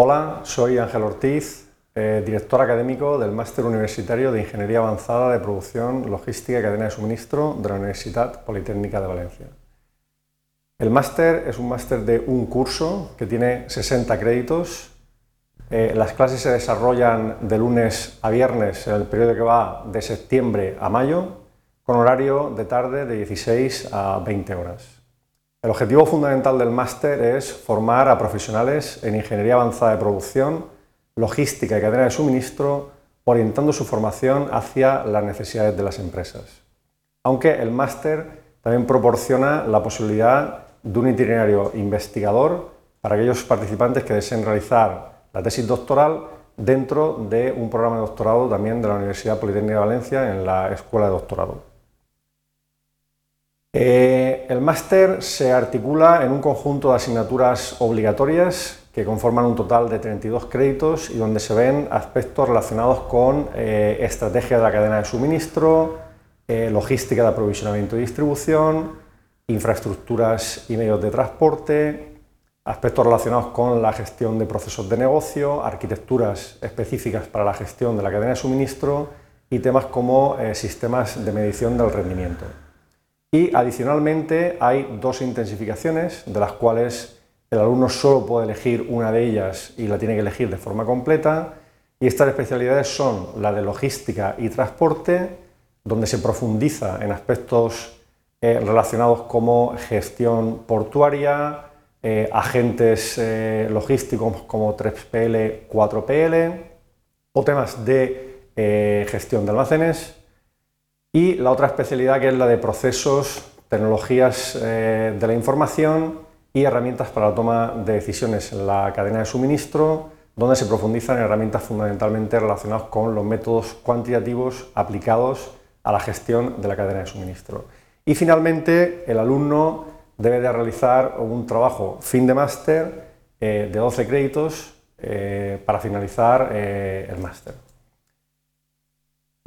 Hola, soy Ángel Ortiz, eh, director académico del Máster Universitario de Ingeniería Avanzada de Producción, Logística y Cadena de Suministro de la Universidad Politécnica de Valencia. El máster es un máster de un curso que tiene 60 créditos. Eh, las clases se desarrollan de lunes a viernes en el periodo que va de septiembre a mayo, con horario de tarde de 16 a 20 horas. El objetivo fundamental del máster es formar a profesionales en ingeniería avanzada de producción, logística y cadena de suministro, orientando su formación hacia las necesidades de las empresas. Aunque el máster también proporciona la posibilidad de un itinerario investigador para aquellos participantes que deseen realizar la tesis doctoral dentro de un programa de doctorado también de la Universidad Politécnica de Valencia en la Escuela de Doctorado. Eh, el máster se articula en un conjunto de asignaturas obligatorias que conforman un total de 32 créditos y donde se ven aspectos relacionados con eh, estrategia de la cadena de suministro, eh, logística de aprovisionamiento y distribución, infraestructuras y medios de transporte, aspectos relacionados con la gestión de procesos de negocio, arquitecturas específicas para la gestión de la cadena de suministro y temas como sistemas de medición del rendimiento. Y adicionalmente hay dos intensificaciones, de las cuales el alumno solo puede elegir una de ellas y la tiene que elegir de forma completa. Y estas especialidades son la de logística y transporte, donde se profundiza en aspectos eh, relacionados como gestión portuaria, eh, agentes eh, logísticos como 3PL, 4PL, o temas de gestión de almacenes, y la otra especialidad que es la de procesos, tecnologías eh, de la información y herramientas para la toma de decisiones en la cadena de suministro, donde se profundizan en herramientas fundamentalmente relacionadas con los métodos cuantitativos aplicados a la gestión de la cadena de suministro. Y finalmente, el alumno debe de realizar un trabajo fin de máster eh, de 12 créditos eh, para finalizar el máster.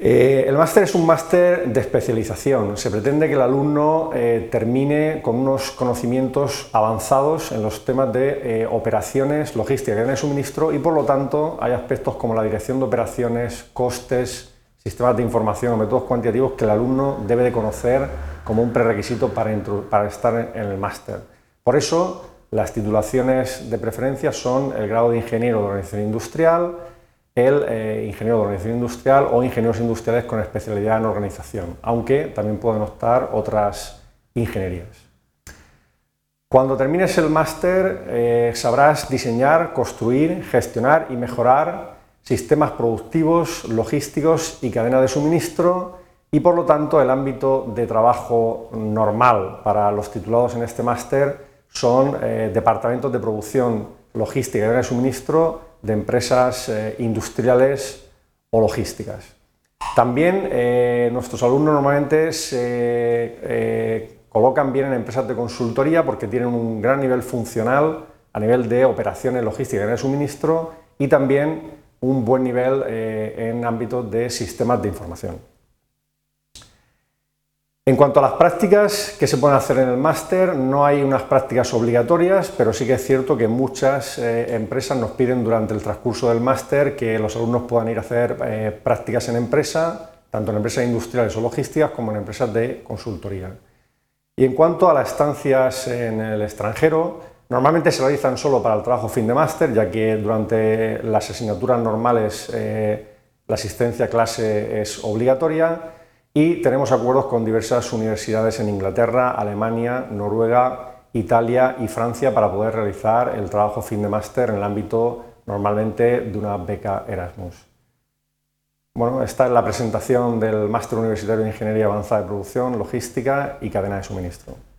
Eh, el máster es un máster de especialización. Se pretende que el alumno eh, termine con unos conocimientos avanzados en los temas de eh, operaciones, logística, cadena de suministro y por lo tanto hay aspectos como la dirección de operaciones, costes, sistemas de información o métodos cuantitativos que el alumno debe de conocer como un prerequisito para, para estar en el máster. Por eso las titulaciones de preferencia son el grado de ingeniero de organización industrial, el eh, ingeniero de organización industrial o ingenieros industriales con especialidad en organización, aunque también pueden optar otras ingenierías. Cuando termines el máster eh, sabrás diseñar, construir, gestionar y mejorar sistemas productivos, logísticos y cadena de suministro y por lo tanto el ámbito de trabajo normal para los titulados en este máster son eh, departamentos de producción, logística y cadena de suministro de empresas eh, industriales o logísticas. También eh, nuestros alumnos normalmente se eh, colocan bien en empresas de consultoría porque tienen un gran nivel funcional a nivel de operaciones logísticas y de suministro y también un buen nivel en ámbitos de sistemas de información. En cuanto a las prácticas que se pueden hacer en el máster, no hay unas prácticas obligatorias, pero sí que es cierto que muchas eh, empresas nos piden durante el transcurso del máster que los alumnos puedan ir a hacer eh, prácticas en empresa, tanto en empresas industriales o logísticas como en empresas de consultoría. Y en cuanto a las estancias en el extranjero, normalmente se realizan solo para el trabajo fin de máster, ya que durante las asignaturas normales eh, la asistencia a clase es obligatoria y tenemos acuerdos con diversas universidades en Inglaterra, Alemania, Noruega, Italia y Francia para poder realizar el trabajo fin de máster en el ámbito normalmente de una beca Erasmus. Bueno, esta es la presentación del Máster Universitario de Ingeniería Avanzada de Producción, Logística y Cadena de Suministro.